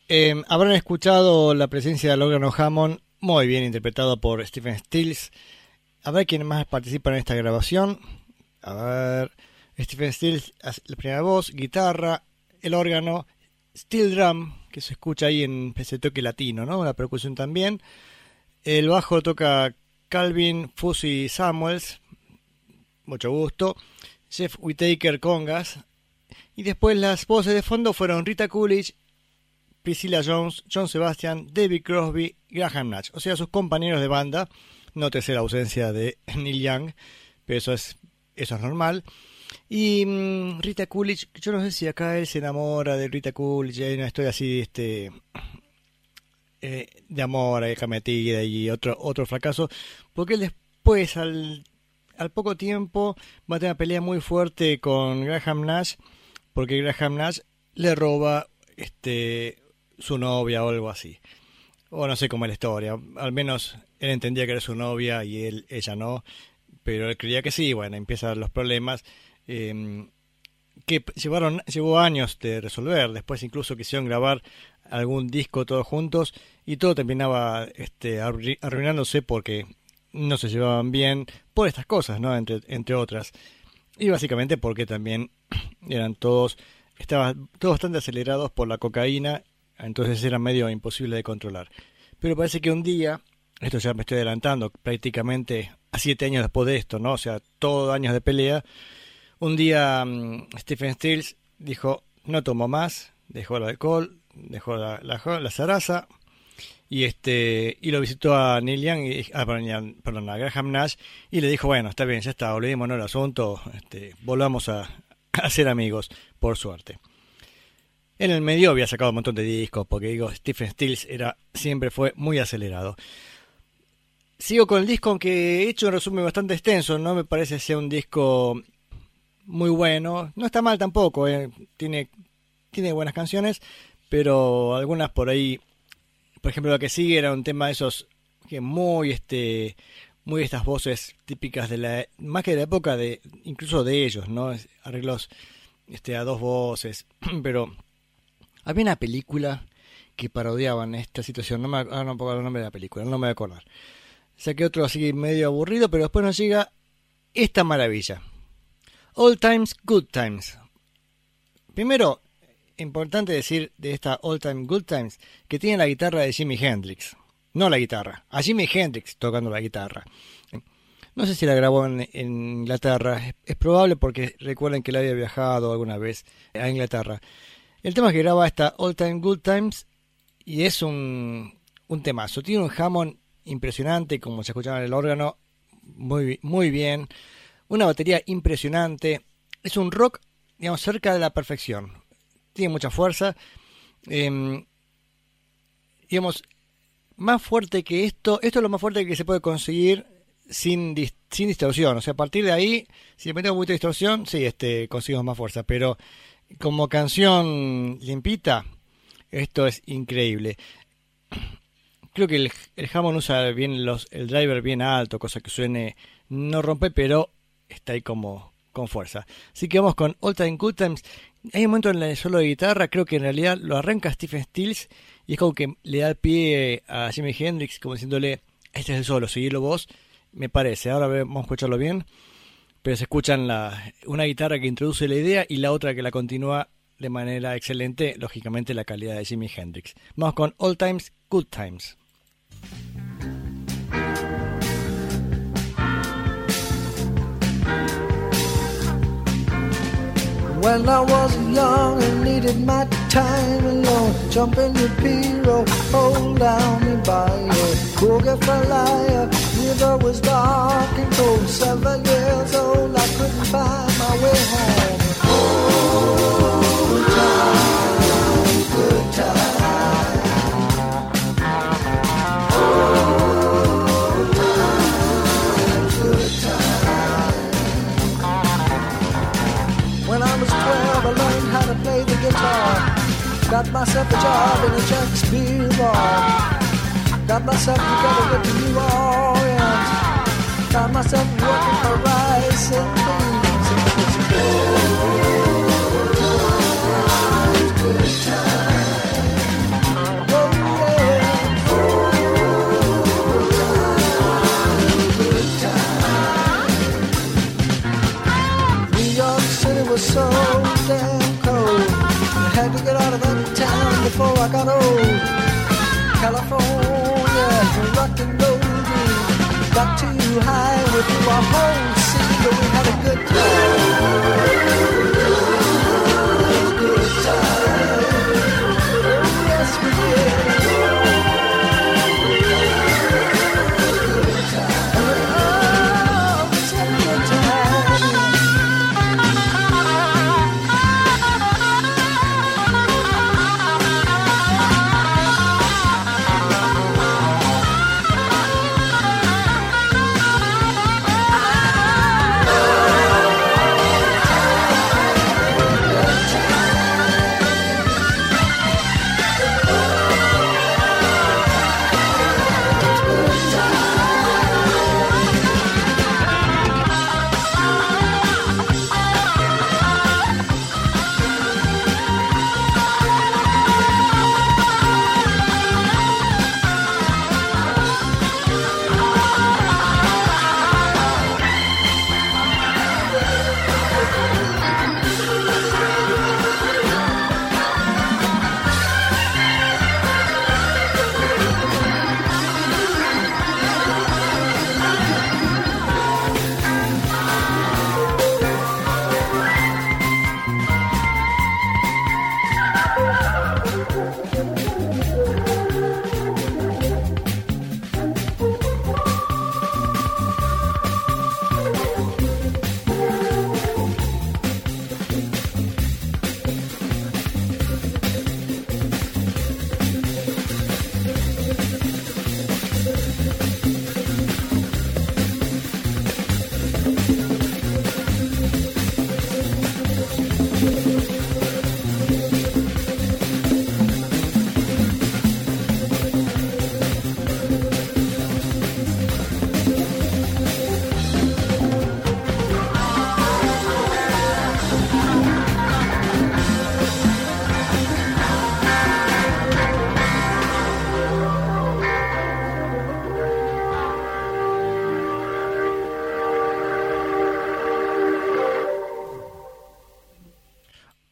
Eh, habrán escuchado la presencia del órgano Hammond, muy bien interpretado por Stephen Stills. A ver quién más participa en esta grabación. A ver, Stephen Stills, la primera voz, guitarra, el órgano, steel drum, que se escucha ahí en ese toque latino, ¿no? La percusión también. El bajo toca Calvin Fuzzy Samuels, mucho gusto. Jeff Whitaker Congas. Y después las voces de fondo fueron Rita Coolidge, Priscilla Jones, John Sebastian, David Crosby, Graham Nash. O sea, sus compañeros de banda. Nótese la ausencia de Neil Young, pero eso es, eso es normal. Y mm, Rita Coolidge, yo no sé si acá él se enamora de Rita Coolidge, hay una historia así, este, eh, de amor, hija metida y otro, otro fracaso, porque él después, al, al poco tiempo, va a tener una pelea muy fuerte con Graham Nash, porque Graham Nash le roba este, su novia o algo así. o no sé cómo es la historia, al menos él entendía que era su novia y él, ella no, pero él creía que sí, bueno, empiezan los problemas eh, que llevaron, llevó años de resolver, después incluso quisieron grabar algún disco todos juntos y todo terminaba este, arru- arruinándose porque no se llevaban bien por estas cosas, ¿no? Entre, entre otras. Y básicamente porque también eran todos, estaban todos bastante acelerados por la cocaína, entonces era medio imposible de controlar. Pero parece que un día, esto ya me estoy adelantando, prácticamente a siete años después de esto, ¿no? O sea, todos años de pelea, un día mm, Stephen Stills dijo, no tomo más, dejó el alcohol, dejó la, la, la zaraza, y este y lo visitó a Neil Young ah, a Graham Nash y le dijo bueno está bien ya está olvidémonos el asunto este, volvamos a, a ser amigos por suerte en el medio había sacado un montón de discos porque digo Stephen Stills era siempre fue muy acelerado sigo con el disco aunque he hecho un resumen bastante extenso no me parece ser un disco muy bueno no está mal tampoco eh. tiene tiene buenas canciones pero algunas por ahí por ejemplo, lo que sigue era un tema de esos que muy este muy estas voces típicas de la más que de la época de incluso de ellos, ¿no? Arreglos este a dos voces, pero había una película que parodiaban esta situación, no me ahora no puedo el nombre de la película, no me voy a acordar. Saqué otro así medio aburrido, pero después nos llega esta maravilla. All Times Good Times. Primero, importante decir de esta All Time Good Times que tiene la guitarra de Jimi Hendrix. No la guitarra, a Jimi Hendrix tocando la guitarra. No sé si la grabó en, Inglaterra, es, probable porque recuerden que él había viajado alguna vez a Inglaterra. El tema es que graba esta All Time Good Times y es un, un temazo. Tiene un Hammond impresionante, como se escuchaba en el órgano, muy, muy bien. Una batería impresionante. Es un rock, digamos, cerca de la perfección tiene mucha fuerza. Eh, digamos, más fuerte que esto, esto es lo más fuerte que se puede conseguir sin, sin distorsión. O sea, a partir de ahí, si le metemos mucha distorsión, sí, este, conseguimos más fuerza. Pero como canción limpita, esto es increíble. Creo que el, el Hammond usa bien los, el driver bien alto, cosa que suene, no rompe, pero está ahí como con fuerza. Así que vamos con All Time Good Times. Hay un momento en el solo de guitarra, creo que en realidad lo arranca Stephen Stills y es como que le da el pie a Jimi Hendrix, como diciéndole, este es el solo, seguirlo vos, me parece. Ahora vamos a escucharlo bien, pero se escuchan una guitarra que introduce la idea y la otra que la continúa de manera excelente, lógicamente la calidad de Jimi Hendrix. Vamos con All Times, Good Times. When I was young and needed my time alone, jump in the pirogue, hold oh, down me by a boogie for liar. River was dark and cold, seven years old, I couldn't find my way home. Old times, good times. Guitar. Got myself a job in a Shakespeare bar. Got myself together with the New Orleans. Got myself working for rice and beans. Good before I got old. California, rock and roll. Got too high with you our whole scene, but we had a good time.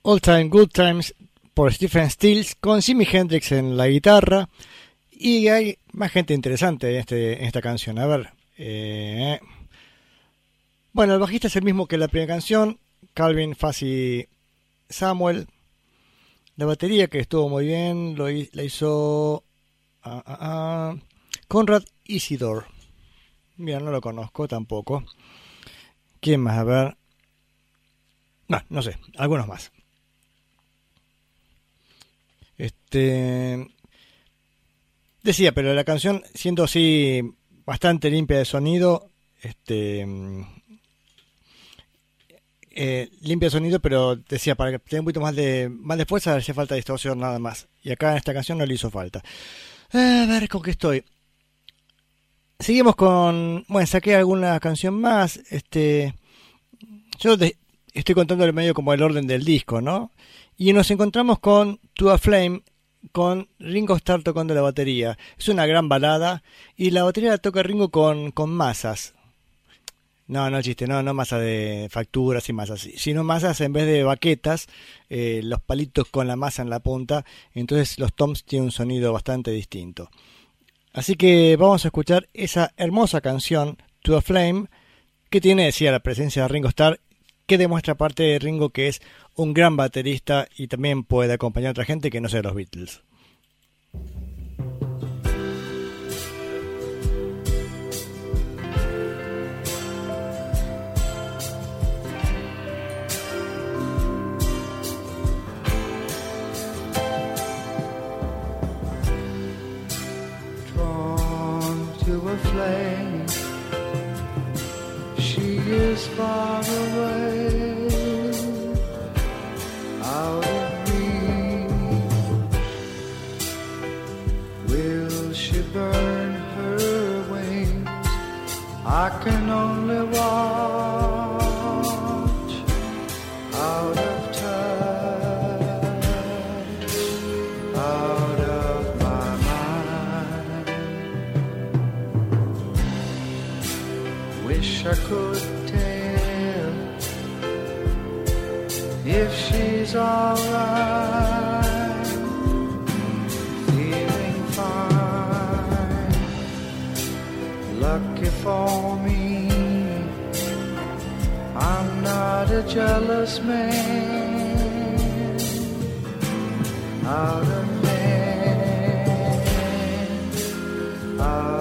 All Time Good Times por Stephen Stills con Jimi Hendrix en la guitarra. Y hay más gente interesante en, este, en esta canción. A ver. eh, Bueno, el bajista es el mismo que la primera canción. Calvin Fassi Samuel. La batería que estuvo muy bien lo la hizo ah, ah, ah, Conrad Isidor. Mira, no lo conozco tampoco. ¿Quién más? A ver. No, no sé, algunos más. Este. Decía, pero la canción, siendo así bastante limpia de sonido, este. eh, limpia de sonido, pero decía, para que tenga un poquito más de, más de fuerza, hacía falta distorsión nada más. Y acá en esta canción no le hizo falta. A ver con qué estoy. Seguimos con. Bueno, saqué alguna canción más. Este. Yo estoy contando el medio como el orden del disco, ¿no? Y nos encontramos con To a Flame con Ringo Starr tocando la batería. Es una gran balada y la batería la toca Ringo con, con masas. No, no chiste, no, no masas de facturas y masas, sino masas en vez de baquetas, eh, los palitos con la masa en la punta, entonces los toms tienen un sonido bastante distinto. Así que vamos a escuchar esa hermosa canción, To a Flame, que tiene, decía, la presencia de Ringo Starr, que demuestra parte de Ringo que es un gran baterista y también puede acompañar a otra gente que no sea los Beatles. I can only watch out of touch, out of my mind. Wish I could tell if she's alright, Lucky for me, I'm not a jealous man. Out of hand, out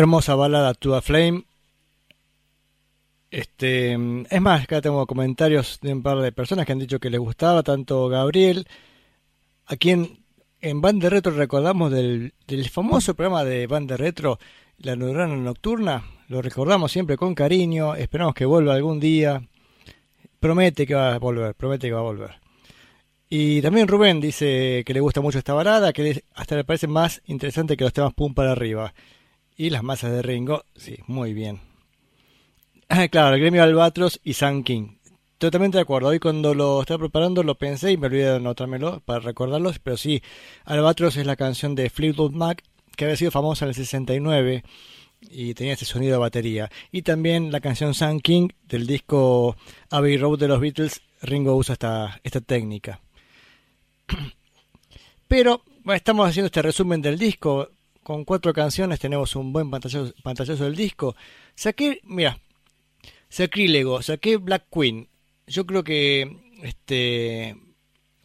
Hermosa balada To a Flame. Este, es más, acá tengo comentarios de un par de personas que han dicho que les gustaba, tanto Gabriel, a quien en Band de Retro recordamos del, del famoso programa de Band de Retro, La Neurona Nocturna, lo recordamos siempre con cariño, esperamos que vuelva algún día. Promete que va a volver, promete que va a volver. Y también Rubén dice que le gusta mucho esta balada, que hasta le parece más interesante que los temas pum para arriba. Y las masas de Ringo, sí, muy bien. Ah, claro, el gremio Albatros y Sun King. Totalmente de acuerdo. Hoy cuando lo estaba preparando lo pensé y me olvidé de anotármelo para recordarlos, pero sí, Albatros es la canción de Fleetwood Mac que había sido famosa en el 69 y tenía ese sonido de batería. Y también la canción Sun King del disco Abbey Road de los Beatles, Ringo usa esta, esta técnica. Pero estamos haciendo este resumen del disco. Con cuatro canciones tenemos un buen pantallazo, del disco. Saqué, mira, sacrílego, saqué Black Queen. Yo creo que este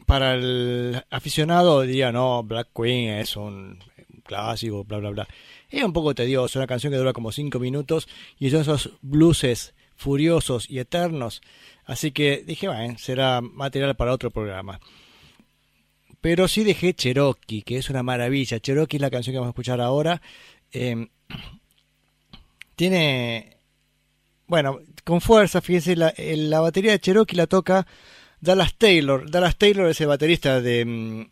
para el aficionado diría, no, Black Queen es un clásico, bla, bla, bla. Es un poco tedioso, una canción que dura como cinco minutos y son esos blueses furiosos y eternos. Así que dije, bueno, será material para otro programa. Pero sí dejé Cherokee, que es una maravilla. Cherokee es la canción que vamos a escuchar ahora. Eh, tiene, bueno, con fuerza, fíjense, la, la batería de Cherokee la toca Dallas Taylor. Dallas Taylor es el baterista de, mm,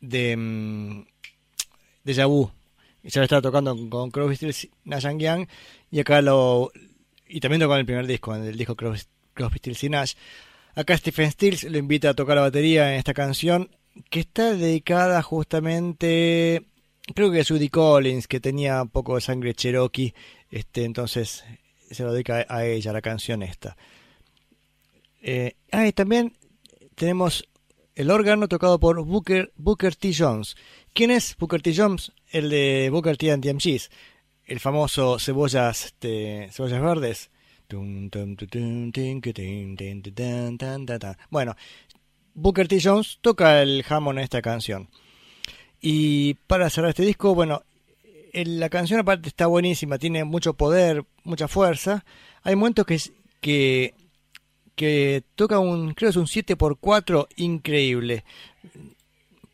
de, mm, de Yabu. Ya lo estaba tocando con, Crosby, Stills, Nash Young. Y acá lo. Y también tocó en el primer disco, en el disco Crosby, Crosby, Stills Nash. Acá Stephen Stills lo invita a tocar la batería en esta canción que está dedicada justamente. Creo que a Judy Collins, que tenía un poco de sangre cherokee. Este, entonces se lo dedica a ella la canción esta. Eh, ah, y también tenemos el órgano tocado por Booker, Booker T. Jones. ¿Quién es Booker T. Jones? El de Booker T. and the. El famoso cebollas, este, cebollas verdes. Bueno, Booker T. Jones toca el Hammond en esta canción. Y para cerrar este disco, bueno, el- la canción aparte está buenísima, tiene mucho poder, mucha fuerza. Hay momentos que, que, que toca un, creo que es un 7x4 increíble.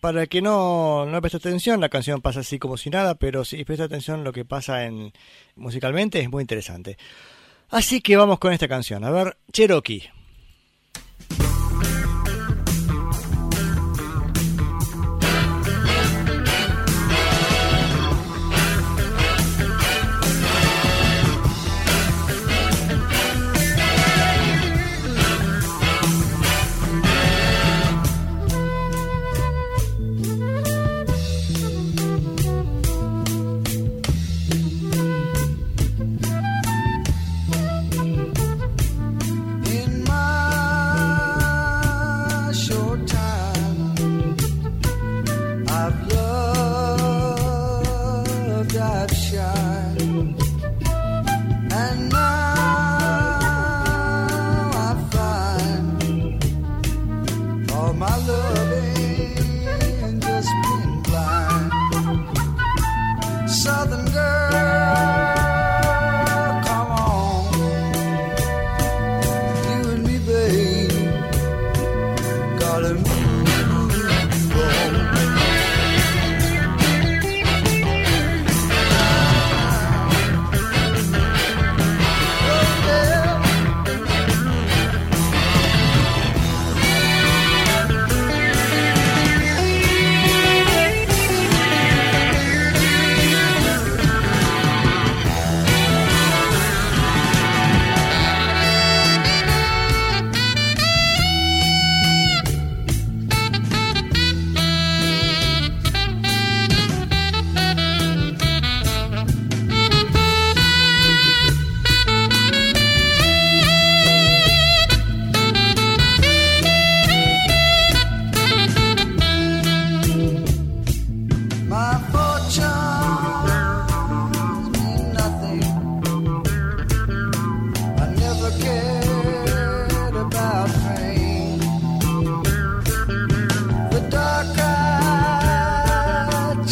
Para el que no, no presta atención, la canción pasa así como si nada, pero si presta atención lo que pasa en musicalmente es muy interesante. Así que vamos con esta canción. A ver, Cherokee.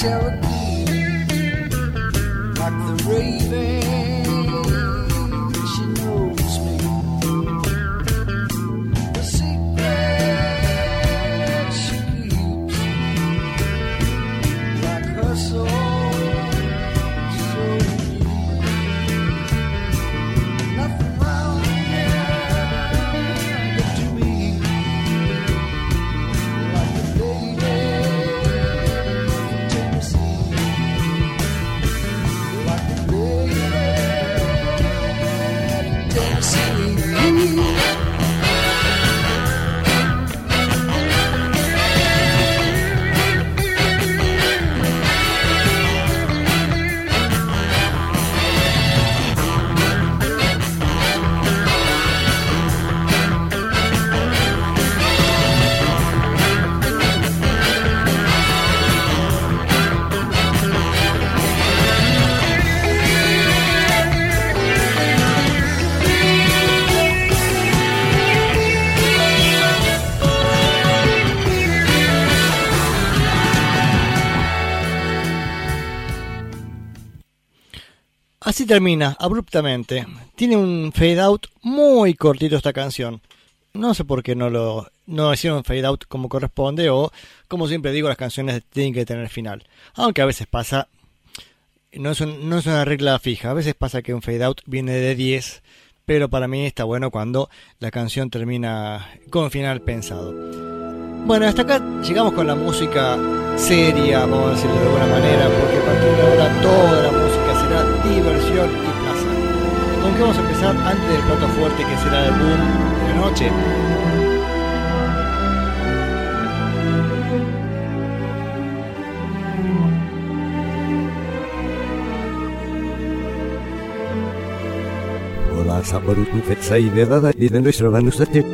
show Termina, abruptamente. Tiene un fade out muy cortito esta canción. No sé por qué no lo no hicieron fade out como corresponde o como siempre digo las canciones tienen que tener final. Aunque a veces pasa no es, un- no es una regla fija, a veces pasa que un fade out viene de 10, pero para mí está bueno cuando la canción termina con final pensado. Bueno, hasta acá llegamos con la música seria, vamos a decirlo de alguna manera, porque a partir de ahora toda la música diversión y placer. ¿Con qué vamos a empezar antes del plato fuerte que será el boom de noche? Hola, Sabarutu Fetsai de Dada y de nuestro Vanusate.